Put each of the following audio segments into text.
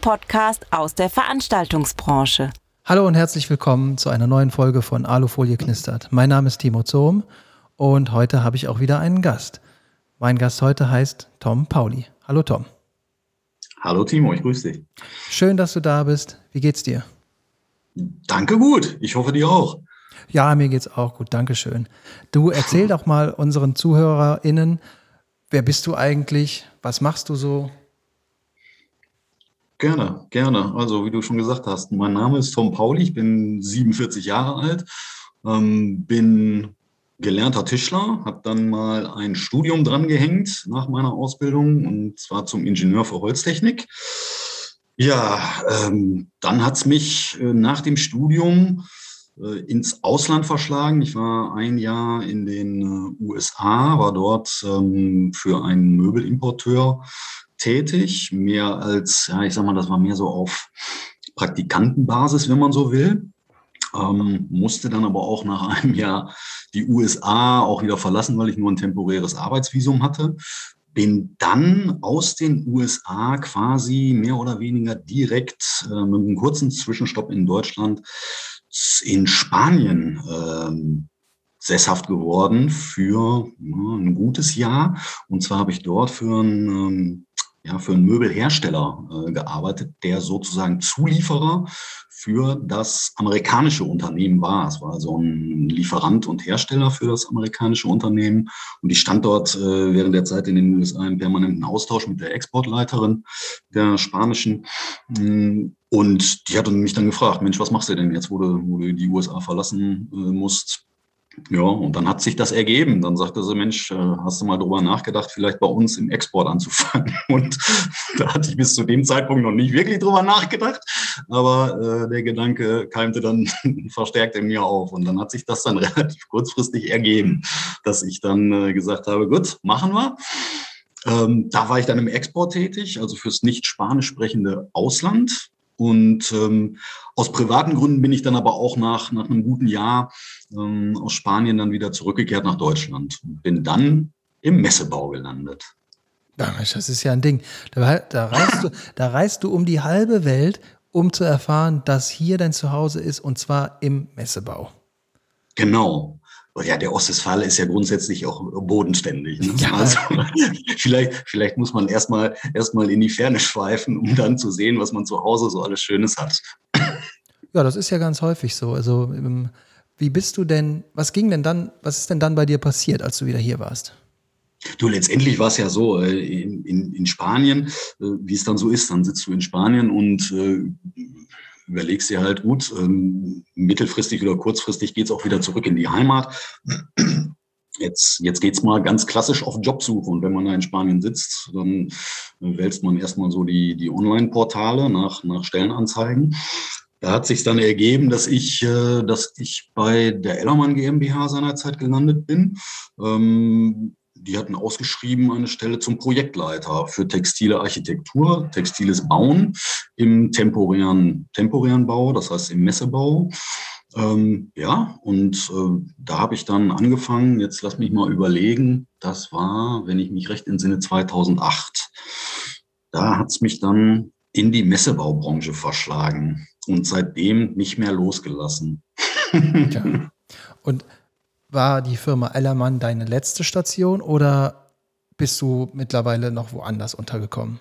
Podcast aus der Veranstaltungsbranche. Hallo und herzlich willkommen zu einer neuen Folge von Alufolie knistert. Mein Name ist Timo Zohm und heute habe ich auch wieder einen Gast. Mein Gast heute heißt Tom Pauli. Hallo Tom. Hallo Timo, ich grüße dich. Schön, dass du da bist. Wie geht's dir? Danke gut. Ich hoffe dir auch. Ja, mir geht's auch gut. Dankeschön. Du erzähl doch mal unseren ZuhörerInnen, wer bist du eigentlich? Was machst du so? Gerne, gerne. Also, wie du schon gesagt hast, mein Name ist Tom Pauli, ich bin 47 Jahre alt, ähm, bin gelernter Tischler, habe dann mal ein Studium dran gehängt nach meiner Ausbildung und zwar zum Ingenieur für Holztechnik. Ja, ähm, dann hat's mich äh, nach dem Studium äh, ins Ausland verschlagen. Ich war ein Jahr in den äh, USA, war dort ähm, für einen Möbelimporteur tätig, mehr als, ja, ich sag mal, das war mehr so auf Praktikantenbasis, wenn man so will. Ähm, musste dann aber auch nach einem Jahr die USA auch wieder verlassen, weil ich nur ein temporäres Arbeitsvisum hatte. Bin dann aus den USA quasi mehr oder weniger direkt äh, mit einem kurzen Zwischenstopp in Deutschland in Spanien ähm, sesshaft geworden für ja, ein gutes Jahr. Und zwar habe ich dort für ein ähm, ja, für einen Möbelhersteller äh, gearbeitet, der sozusagen Zulieferer für das amerikanische Unternehmen war. Es war so ein Lieferant und Hersteller für das amerikanische Unternehmen. Und ich stand dort äh, während der Zeit in den USA im permanenten Austausch mit der Exportleiterin der spanischen. Mm, und die hat mich dann gefragt, Mensch, was machst du denn jetzt, wo du, wo du die USA verlassen äh, musst? Ja, und dann hat sich das ergeben. Dann sagte sie, Mensch, äh, hast du mal drüber nachgedacht, vielleicht bei uns im Export anzufangen? Und da hatte ich bis zu dem Zeitpunkt noch nicht wirklich drüber nachgedacht. Aber äh, der Gedanke keimte dann verstärkt in mir auf. Und dann hat sich das dann relativ kurzfristig ergeben, dass ich dann äh, gesagt habe, gut, machen wir. Ähm, da war ich dann im Export tätig, also fürs nicht spanisch sprechende Ausland. Und ähm, aus privaten Gründen bin ich dann aber auch nach, nach einem guten Jahr ähm, aus Spanien dann wieder zurückgekehrt nach Deutschland und bin dann im Messebau gelandet. Das ist ja ein Ding. Da, da, reist du, da reist du um die halbe Welt, um zu erfahren, dass hier dein Zuhause ist und zwar im Messebau. Genau ja, der Ostwestfale ist ja grundsätzlich auch bodenständig. Ne? Ja. Also, vielleicht, vielleicht muss man erstmal erstmal in die Ferne schweifen, um dann zu sehen, was man zu Hause so alles Schönes hat. Ja, das ist ja ganz häufig so. Also, ähm, wie bist du denn, was ging denn dann, was ist denn dann bei dir passiert, als du wieder hier warst? Du, letztendlich war es ja so, äh, in, in, in Spanien, äh, wie es dann so ist, dann sitzt du in Spanien und äh, überlegst dir halt, gut, ähm, mittelfristig oder kurzfristig geht's auch wieder zurück in die Heimat. Jetzt, jetzt geht's mal ganz klassisch auf Jobsuche. Und wenn man da in Spanien sitzt, dann wälzt man erstmal so die, die Online-Portale nach, nach Stellenanzeigen. Da hat sich dann ergeben, dass ich, äh, dass ich bei der Ellermann GmbH seinerzeit gelandet bin. Ähm, die hatten ausgeschrieben eine Stelle zum Projektleiter für textile Architektur, textiles Bauen im temporären, temporären Bau, das heißt im Messebau. Ähm, ja, und äh, da habe ich dann angefangen, jetzt lass mich mal überlegen, das war, wenn ich mich recht entsinne, 2008. Da hat es mich dann in die Messebaubranche verschlagen und seitdem nicht mehr losgelassen. ja. Und war die Firma Ellermann deine letzte Station oder bist du mittlerweile noch woanders untergekommen?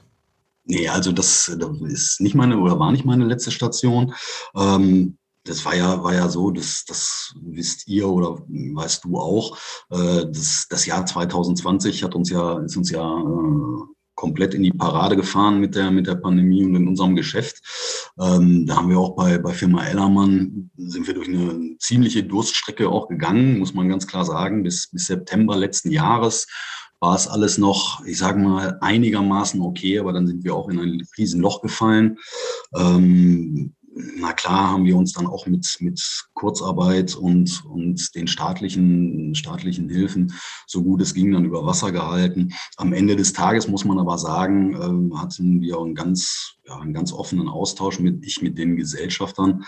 Nee, also das, ist nicht meine oder war nicht meine letzte Station. Ähm, das war ja, war ja so, das, das wisst ihr oder weißt du auch, äh, das, das Jahr 2020 hat uns ja, ist uns ja äh, komplett in die Parade gefahren mit der, mit der Pandemie und in unserem Geschäft. Ähm, da haben wir auch bei, bei Firma Ellermann, sind wir durch eine ziemliche Durststrecke auch gegangen, muss man ganz klar sagen. Bis, bis September letzten Jahres war es alles noch, ich sage mal, einigermaßen okay, aber dann sind wir auch in ein Riesenloch gefallen. Ähm, na klar haben wir uns dann auch mit, mit Kurzarbeit und, und den staatlichen, staatlichen Hilfen, so gut es ging, dann über Wasser gehalten. Am Ende des Tages muss man aber sagen, äh, hatten wir einen ganz, ja, einen ganz offenen Austausch mit, ich mit den Gesellschaftern.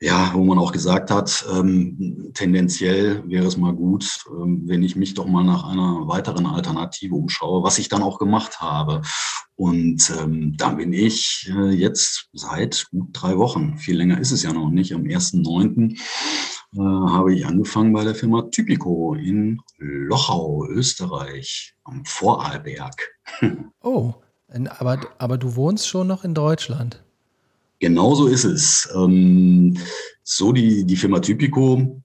Ja, wo man auch gesagt hat, ähm, tendenziell wäre es mal gut, ähm, wenn ich mich doch mal nach einer weiteren Alternative umschaue, was ich dann auch gemacht habe. Und ähm, da bin ich äh, jetzt seit gut drei Wochen, viel länger ist es ja noch nicht, am 1.9. Äh, habe ich angefangen bei der Firma Typico in Lochau, Österreich, am Vorarlberg. Oh, aber, aber du wohnst schon noch in Deutschland. Genau so ist es. Ähm, so die, die Firma Typico,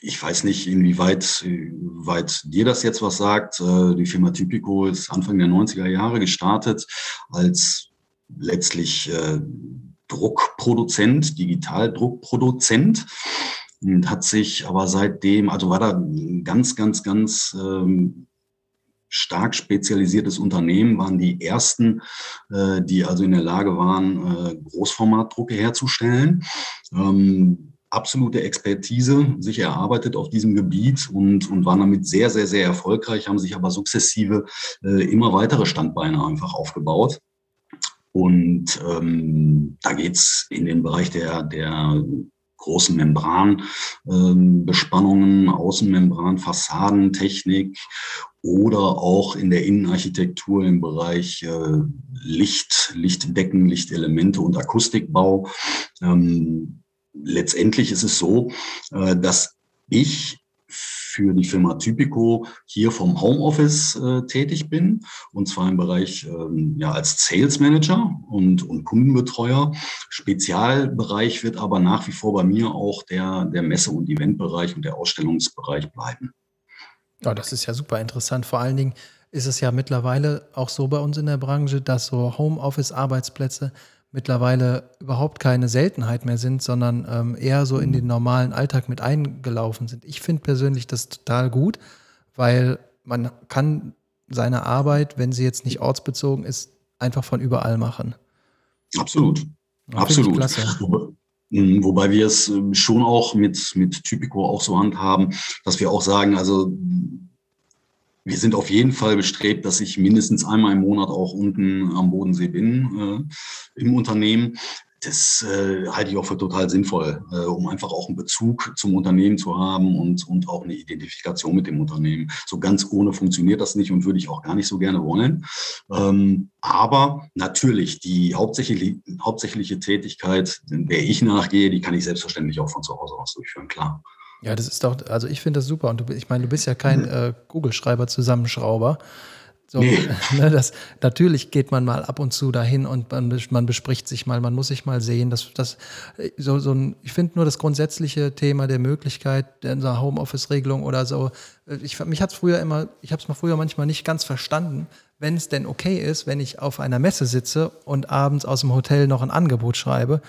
ich weiß nicht, inwieweit weit dir das jetzt was sagt. Äh, die Firma Typico ist Anfang der 90er Jahre gestartet als letztlich äh, Druckproduzent, Digitaldruckproduzent und hat sich aber seitdem, also war da ganz, ganz, ganz ähm, stark spezialisiertes Unternehmen, waren die ersten, äh, die also in der Lage waren, äh, Großformatdrucke herzustellen. Ähm, absolute Expertise sich erarbeitet auf diesem Gebiet und, und waren damit sehr, sehr, sehr erfolgreich, haben sich aber sukzessive äh, immer weitere Standbeine einfach aufgebaut. Und ähm, da geht's in den Bereich der, der großen Membranbespannungen, ähm, Außenmembran, Fassadentechnik oder auch in der Innenarchitektur im Bereich äh, Licht, Lichtdecken, Lichtelemente und Akustikbau. Ähm, letztendlich ist es so, äh, dass ich für die Firma Typico hier vom Homeoffice äh, tätig bin und zwar im Bereich ähm, ja als Sales Manager und, und Kundenbetreuer. Spezialbereich wird aber nach wie vor bei mir auch der, der Messe- und Eventbereich und der Ausstellungsbereich bleiben. Ja, das ist ja super interessant. Vor allen Dingen ist es ja mittlerweile auch so bei uns in der Branche, dass so Homeoffice-Arbeitsplätze mittlerweile überhaupt keine Seltenheit mehr sind, sondern ähm, eher so in den normalen Alltag mit eingelaufen sind. Ich finde persönlich das total gut, weil man kann seine Arbeit, wenn sie jetzt nicht ortsbezogen ist, einfach von überall machen. Absolut. Absolut. Hm, wobei wir es ähm, schon auch mit, mit Typico auch so handhaben, dass wir auch sagen, also wir sind auf jeden Fall bestrebt, dass ich mindestens einmal im Monat auch unten am Bodensee bin äh, im Unternehmen. Das äh, halte ich auch für total sinnvoll, äh, um einfach auch einen Bezug zum Unternehmen zu haben und, und auch eine Identifikation mit dem Unternehmen. So ganz ohne funktioniert das nicht und würde ich auch gar nicht so gerne wollen. Ähm, aber natürlich, die hauptsächliche, hauptsächliche Tätigkeit, der ich nachgehe, die kann ich selbstverständlich auch von zu Hause aus durchführen, klar. Ja, das ist doch, also ich finde das super. Und du, ich meine, du bist ja kein mhm. äh, Kugelschreiber-Zusammenschrauber. So, nee. ne, das, natürlich geht man mal ab und zu dahin und man, man bespricht sich mal, man muss sich mal sehen. Das, das, so, so ein, ich finde nur das grundsätzliche Thema der Möglichkeit der Homeoffice-Regelung oder so. Ich, mich hat es früher immer, ich habe es mal früher manchmal nicht ganz verstanden, wenn es denn okay ist, wenn ich auf einer Messe sitze und abends aus dem Hotel noch ein Angebot schreibe.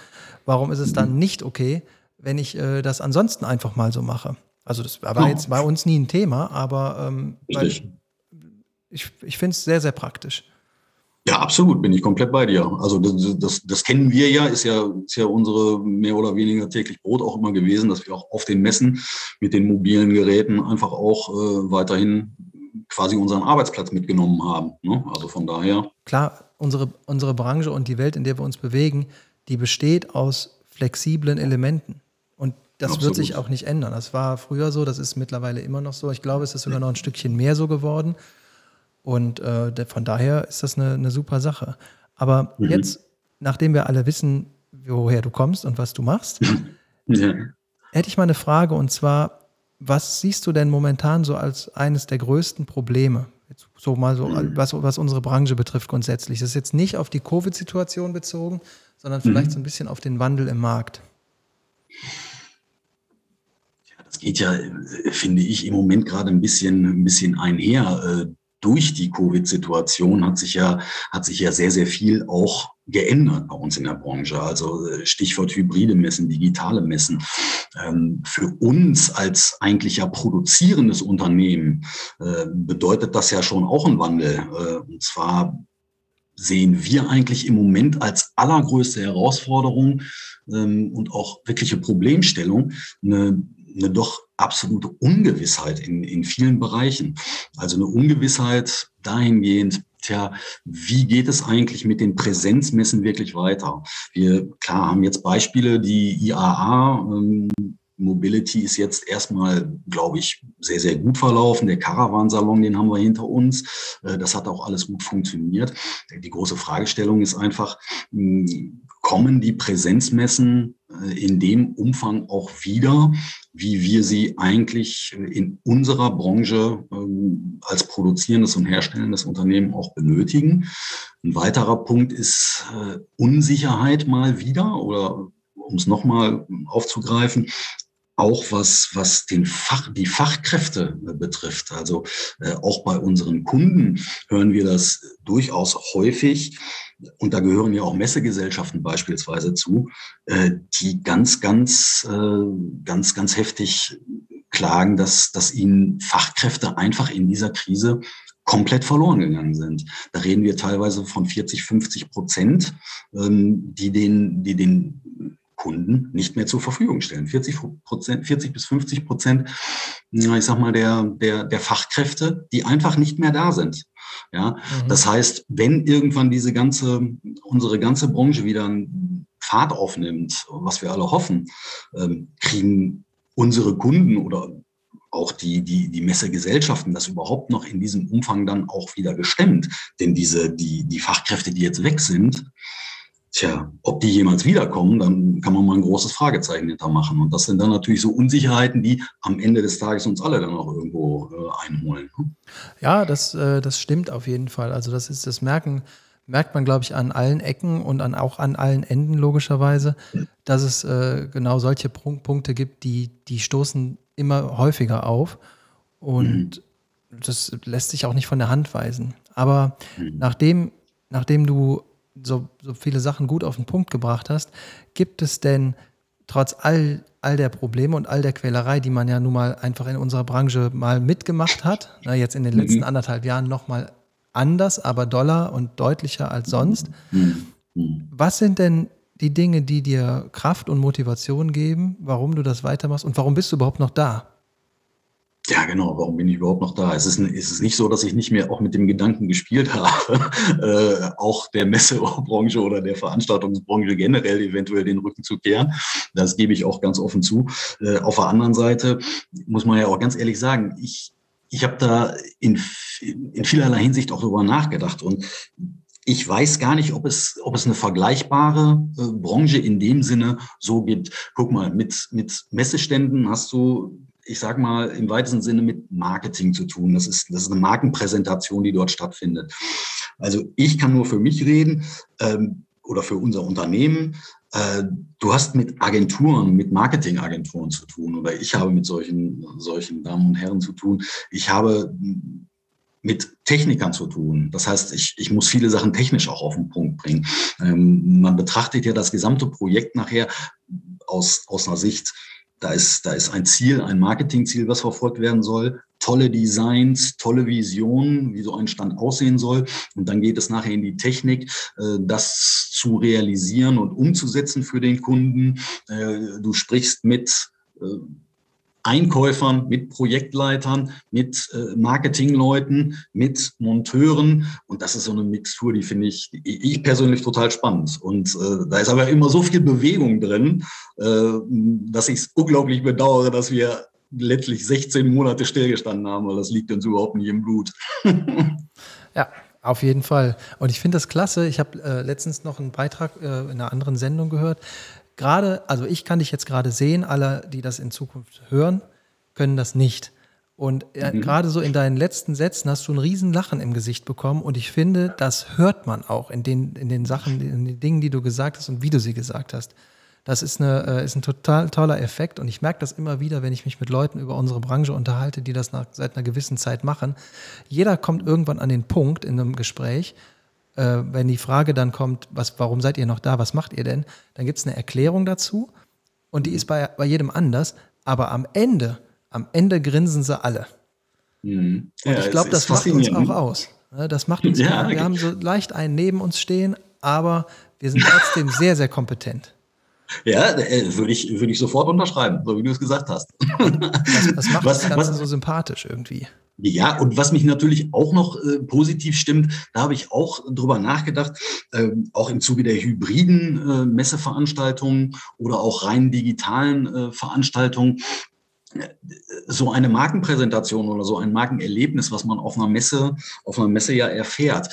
Warum ist es dann mhm. nicht okay, wenn ich äh, das ansonsten einfach mal so mache. Also das war jetzt bei uns nie ein Thema, aber ähm, ich, ich finde es sehr, sehr praktisch. Ja, absolut, bin ich komplett bei dir. Also das, das, das kennen wir ja, ist ja, ist ja unsere mehr oder weniger täglich Brot auch immer gewesen, dass wir auch auf den Messen mit den mobilen Geräten einfach auch äh, weiterhin quasi unseren Arbeitsplatz mitgenommen haben. Ne? Also von daher. Klar, unsere, unsere Branche und die Welt, in der wir uns bewegen, die besteht aus flexiblen Elementen. Das Absolut. wird sich auch nicht ändern. Das war früher so, das ist mittlerweile immer noch so. Ich glaube, es ist sogar noch ein Stückchen mehr so geworden. Und äh, von daher ist das eine, eine super Sache. Aber mhm. jetzt, nachdem wir alle wissen, woher du kommst und was du machst, ja. hätte ich mal eine Frage und zwar, was siehst du denn momentan so als eines der größten Probleme? Jetzt so mal so, mhm. was, was unsere Branche betrifft grundsätzlich. Das ist jetzt nicht auf die Covid-Situation bezogen, sondern vielleicht mhm. so ein bisschen auf den Wandel im Markt das geht ja, finde ich, im Moment gerade ein bisschen, ein bisschen einher. Äh, durch die Covid-Situation hat sich ja, hat sich ja sehr, sehr viel auch geändert bei uns in der Branche. Also äh, Stichwort hybride Messen, digitale Messen. Ähm, für uns als eigentlich ja produzierendes Unternehmen äh, bedeutet das ja schon auch einen Wandel. Und zwar sehen wir eigentlich im Moment als allergrößte Herausforderung ähm, und auch wirkliche Problemstellung eine eine doch absolute Ungewissheit in, in vielen Bereichen. Also eine Ungewissheit dahingehend, tja, wie geht es eigentlich mit den Präsenzmessen wirklich weiter? Wir, klar, haben jetzt Beispiele, die IAA, ähm, Mobility ist jetzt erstmal, glaube ich, sehr, sehr gut verlaufen. Der Caravan-Salon, den haben wir hinter uns. Äh, das hat auch alles gut funktioniert. Die große Fragestellung ist einfach, kommen die Präsenzmessen äh, in dem Umfang auch wieder, wie wir sie eigentlich in unserer Branche ähm, als produzierendes und herstellendes Unternehmen auch benötigen. Ein weiterer Punkt ist äh, Unsicherheit mal wieder oder um es nochmal aufzugreifen, auch was, was den Fach, die Fachkräfte äh, betrifft. Also äh, auch bei unseren Kunden hören wir das durchaus häufig. Und da gehören ja auch Messegesellschaften beispielsweise zu, äh, die ganz, ganz, ganz, ganz heftig klagen, dass, dass ihnen Fachkräfte einfach in dieser Krise komplett verloren gegangen sind. Da reden wir teilweise von 40, 50 Prozent, ähm, die den, die den Kunden nicht mehr zur Verfügung stellen. 40 Prozent, 40 bis 50 Prozent, ich sag mal, der, der, der Fachkräfte, die einfach nicht mehr da sind. Ja, mhm. das heißt, wenn irgendwann diese ganze, unsere ganze Branche wieder einen Pfad aufnimmt, was wir alle hoffen, ähm, kriegen unsere Kunden oder auch die, die, die Messegesellschaften das überhaupt noch in diesem Umfang dann auch wieder gestemmt. Denn diese, die, die Fachkräfte, die jetzt weg sind, Tja, ob die jemals wiederkommen, dann kann man mal ein großes Fragezeichen hintermachen. Und das sind dann natürlich so Unsicherheiten, die am Ende des Tages uns alle dann auch irgendwo äh, einholen. Ne? Ja, das, äh, das stimmt auf jeden Fall. Also das ist das Merken, merkt man, glaube ich, an allen Ecken und an, auch an allen Enden logischerweise, dass es äh, genau solche Punkte gibt, die, die stoßen immer häufiger auf. Und mhm. das lässt sich auch nicht von der Hand weisen. Aber mhm. nachdem, nachdem du so, so viele Sachen gut auf den Punkt gebracht hast, gibt es denn trotz all, all der Probleme und all der Quälerei, die man ja nun mal einfach in unserer Branche mal mitgemacht hat, na, jetzt in den mhm. letzten anderthalb Jahren nochmal anders, aber doller und deutlicher als sonst. Mhm. Was sind denn die Dinge, die dir Kraft und Motivation geben, warum du das weitermachst und warum bist du überhaupt noch da? Ja, genau. Warum bin ich überhaupt noch da? Es ist, es ist nicht so, dass ich nicht mehr auch mit dem Gedanken gespielt habe, äh, auch der Messebranche oder der Veranstaltungsbranche generell eventuell den Rücken zu kehren. Das gebe ich auch ganz offen zu. Äh, auf der anderen Seite muss man ja auch ganz ehrlich sagen, ich, ich habe da in, in vielerlei Hinsicht auch darüber nachgedacht und ich weiß gar nicht, ob es, ob es eine vergleichbare äh, Branche in dem Sinne so gibt. Guck mal, mit, mit Messeständen hast du ich sage mal, im weitesten Sinne mit Marketing zu tun. Das ist, das ist eine Markenpräsentation, die dort stattfindet. Also ich kann nur für mich reden ähm, oder für unser Unternehmen. Äh, du hast mit Agenturen, mit Marketingagenturen zu tun oder ich habe mit solchen, solchen Damen und Herren zu tun. Ich habe mit Technikern zu tun. Das heißt, ich, ich muss viele Sachen technisch auch auf den Punkt bringen. Ähm, man betrachtet ja das gesamte Projekt nachher aus, aus einer Sicht da ist, da ist ein Ziel, ein Marketingziel, was verfolgt werden soll. Tolle Designs, tolle Visionen, wie so ein Stand aussehen soll. Und dann geht es nachher in die Technik, äh, das zu realisieren und umzusetzen für den Kunden. Äh, du sprichst mit äh, Einkäufern, mit Projektleitern, mit äh, Marketingleuten, mit Monteuren. Und das ist so eine Mixtur, die finde ich, ich persönlich total spannend. Und äh, da ist aber immer so viel Bewegung drin, äh, dass ich es unglaublich bedauere, dass wir letztlich 16 Monate stillgestanden haben, weil das liegt uns überhaupt nicht im Blut. ja, auf jeden Fall. Und ich finde das klasse. Ich habe äh, letztens noch einen Beitrag äh, in einer anderen Sendung gehört gerade, also ich kann dich jetzt gerade sehen, alle, die das in Zukunft hören, können das nicht. Und äh, mhm. gerade so in deinen letzten Sätzen hast du ein riesen Lachen im Gesicht bekommen und ich finde, das hört man auch in den, in den Sachen, in den Dingen, die du gesagt hast und wie du sie gesagt hast. Das ist, eine, äh, ist ein total toller Effekt und ich merke das immer wieder, wenn ich mich mit Leuten über unsere Branche unterhalte, die das nach, seit einer gewissen Zeit machen. Jeder kommt irgendwann an den Punkt in einem Gespräch, äh, wenn die Frage dann kommt, was, warum seid ihr noch da, was macht ihr denn, dann gibt es eine Erklärung dazu und die ist bei, bei jedem anders, aber am Ende, am Ende grinsen sie alle. Mhm. Und ja, ich glaube, das macht uns auch aus. Ne? Das macht uns, ja, wir haben so leicht einen neben uns stehen, aber wir sind trotzdem sehr, sehr kompetent. Ja, äh, würde ich, würde ich sofort unterschreiben, so wie du es gesagt hast. Was, was macht was, das Ganze was, so sympathisch irgendwie? Ja, und was mich natürlich auch noch äh, positiv stimmt, da habe ich auch drüber nachgedacht, äh, auch im Zuge der hybriden äh, Messeveranstaltungen oder auch rein digitalen äh, Veranstaltungen, so eine Markenpräsentation oder so ein Markenerlebnis, was man auf einer Messe, auf einer Messe ja erfährt,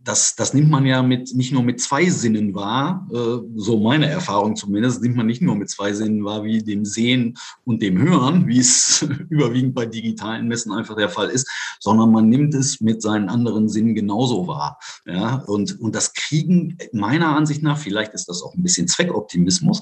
das, das nimmt man ja mit, nicht nur mit zwei Sinnen wahr, äh, so meine Erfahrung zumindest, nimmt man nicht nur mit zwei Sinnen wahr, wie dem Sehen und dem Hören, wie es überwiegend bei digitalen Messen einfach der Fall ist, sondern man nimmt es mit seinen anderen Sinnen genauso wahr. Ja, und, und das kriegen meiner Ansicht nach, vielleicht ist das auch ein bisschen Zweckoptimismus,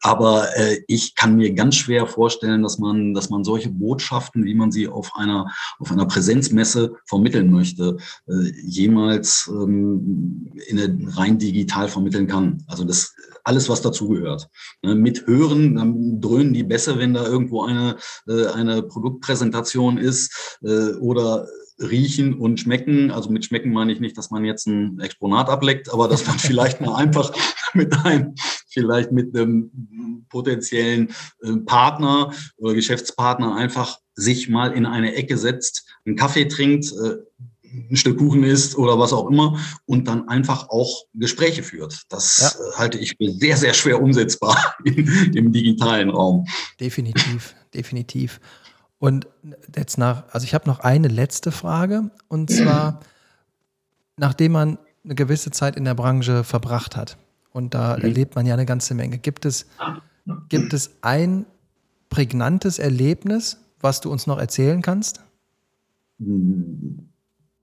aber äh, ich kann mir ganz schwer vorstellen, dass man, dass man solche Botschaften, wie man sie auf einer, auf einer Präsenzmesse vermitteln möchte, äh, jemals ähm, in rein digital vermitteln kann. Also das alles, was dazugehört. Ne, mit Hören, dann dröhnen die besser, wenn da irgendwo eine, äh, eine Produktpräsentation ist äh, oder riechen und schmecken. Also mit schmecken meine ich nicht, dass man jetzt ein Exponat ableckt, aber dass man vielleicht mal einfach mit einem, vielleicht mit einem potenziellen äh, Partner oder Geschäftspartner einfach sich mal in eine Ecke setzt, einen Kaffee trinkt, äh, ein Stück Kuchen isst oder was auch immer und dann einfach auch Gespräche führt. Das ja. Äh, halte ich für sehr, sehr schwer umsetzbar im digitalen Raum. Definitiv, definitiv. Und jetzt nach, also ich habe noch eine letzte Frage und zwar, nachdem man eine gewisse Zeit in der Branche verbracht hat und da mhm. erlebt man ja eine ganze Menge, gibt es, gibt es ein prägnantes Erlebnis, was du uns noch erzählen kannst?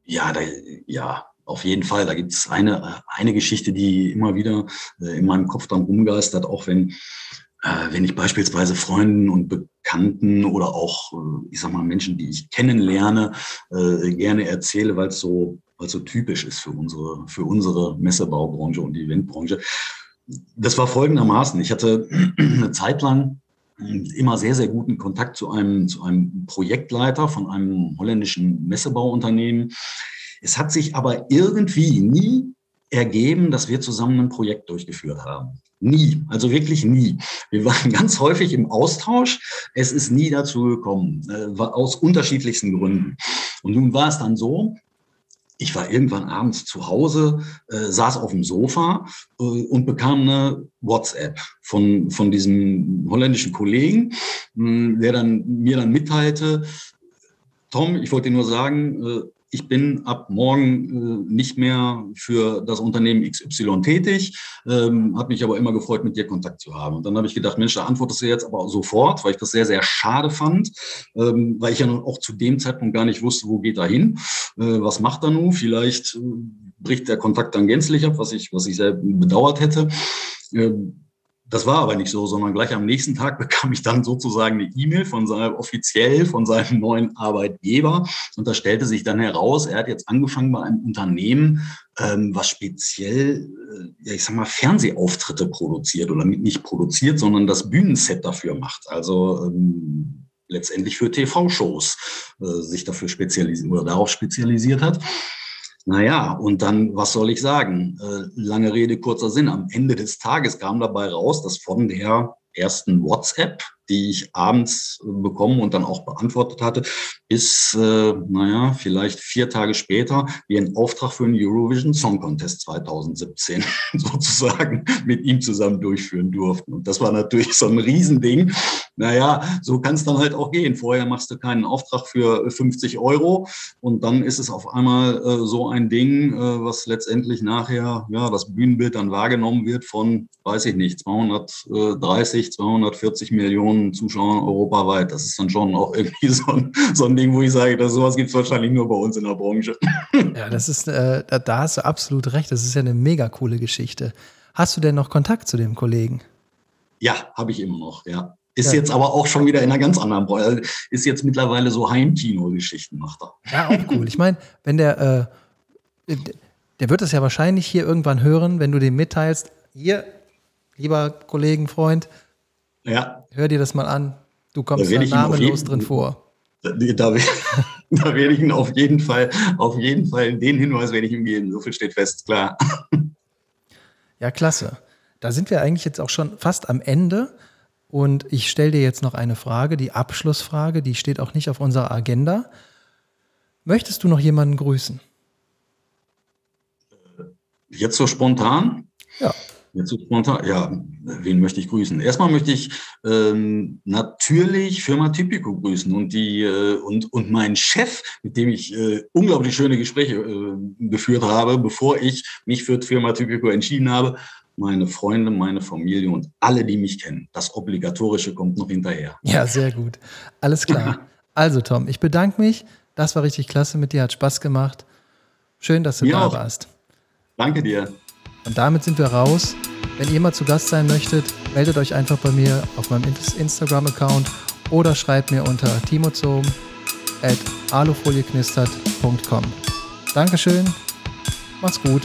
Ja, da, ja, auf jeden Fall. Da gibt es eine, eine Geschichte, die immer wieder äh, in meinem Kopf dann rumgeistert, auch wenn äh, wenn ich beispielsweise Freunden und Bekannten oder auch, äh, ich sag mal, Menschen, die ich kennenlerne, äh, gerne erzähle, weil es so, weil so typisch ist für unsere, für unsere Messebaubranche und die Eventbranche. Das war folgendermaßen. Ich hatte eine Zeit lang immer sehr, sehr guten Kontakt zu einem, zu einem Projektleiter von einem holländischen Messebauunternehmen. Es hat sich aber irgendwie nie ergeben, dass wir zusammen ein Projekt durchgeführt haben. Nie, also wirklich nie. Wir waren ganz häufig im Austausch. Es ist nie dazu gekommen, äh, aus unterschiedlichsten Gründen. Und nun war es dann so, ich war irgendwann abends zu Hause, äh, saß auf dem Sofa äh, und bekam eine WhatsApp von, von diesem holländischen Kollegen, mh, hm, der dann mir dann mitteilte, Tom, ich wollte dir nur sagen, äh, ich bin ab morgen äh, nicht mehr für das Unternehmen XY tätig, ähm, habe mich aber immer gefreut, mit dir Kontakt zu haben. Und dann habe ich gedacht, Mensch, da antwortest du jetzt aber sofort, weil ich das sehr, sehr schade fand, ähm, weil ich ja nun auch zu dem Zeitpunkt gar nicht wusste, wo geht er hin, äh, was macht er nun, vielleicht äh, bricht der Kontakt dann gänzlich ab, was ich, was ich sehr bedauert hätte. Ähm, das war aber nicht so, sondern gleich am nächsten Tag bekam ich dann sozusagen eine E-Mail von seinem offiziell von seinem neuen Arbeitgeber. Und da stellte sich dann heraus, er hat jetzt angefangen bei einem Unternehmen, ähm, was speziell, äh, ich sag mal, Fernsehauftritte produziert oder nicht produziert, sondern das Bühnenset dafür macht. Also ähm, letztendlich für TV-Shows äh, sich dafür spezialisiert oder darauf spezialisiert hat. Naja, und dann, was soll ich sagen? Äh, lange Rede, kurzer Sinn. Am Ende des Tages kam dabei raus, dass von der ersten WhatsApp die ich abends bekommen und dann auch beantwortet hatte, bis, äh, naja, vielleicht vier Tage später wir einen Auftrag für den Eurovision Song Contest 2017 sozusagen mit ihm zusammen durchführen durften. Und das war natürlich so ein Riesending. Naja, so kann es dann halt auch gehen. Vorher machst du keinen Auftrag für 50 Euro und dann ist es auf einmal äh, so ein Ding, äh, was letztendlich nachher, ja, das Bühnenbild dann wahrgenommen wird von, weiß ich nicht, 230, 240 Millionen Millionen Zuschauern europaweit. Das ist dann schon auch irgendwie so ein, so ein Ding, wo ich sage, dass sowas gibt es wahrscheinlich nur bei uns in der Branche. Ja, das ist, äh, da, hast du absolut recht. Das ist ja eine mega coole Geschichte. Hast du denn noch Kontakt zu dem Kollegen? Ja, habe ich immer noch, ja. Ist ja. jetzt aber auch schon wieder in einer ganz anderen Branche. Ist jetzt mittlerweile so Heimkino-Geschichten macht er. Ja, auch cool. Ich meine, wenn der, äh, der wird das ja wahrscheinlich hier irgendwann hören, wenn du dem mitteilst, hier, lieber Kollegen, Freund, ja. Hör dir das mal an. Du kommst da namenlos drin vor. Da, da, da, werde ich ihn auf jeden Fall, auf jeden Fall den Hinweis werde ich ihm geben. So viel steht fest, klar. Ja, klasse. da sind wir eigentlich jetzt auch schon fast am Ende. Und ich stelle dir jetzt noch eine Frage, die Abschlussfrage, die steht auch nicht auf unserer Agenda. Möchtest du noch jemanden grüßen? Jetzt so spontan? Ja. Jetzt so spontan, ja, wen möchte ich grüßen? Erstmal möchte ich ähm, natürlich Firma Typico grüßen und die äh, und, und meinen Chef, mit dem ich äh, unglaublich schöne Gespräche äh, geführt habe, bevor ich mich für Firma Typico entschieden habe. Meine Freunde, meine Familie und alle, die mich kennen. Das Obligatorische kommt noch hinterher. Ja, sehr gut. Alles klar. Also, Tom, ich bedanke mich. Das war richtig klasse mit dir, hat Spaß gemacht. Schön, dass du Mir da auch. warst. Danke dir. Und damit sind wir raus. Wenn ihr mal zu Gast sein möchtet, meldet euch einfach bei mir auf meinem Instagram-Account oder schreibt mir unter timozom at alufolieknistert.com. Dankeschön, macht's gut.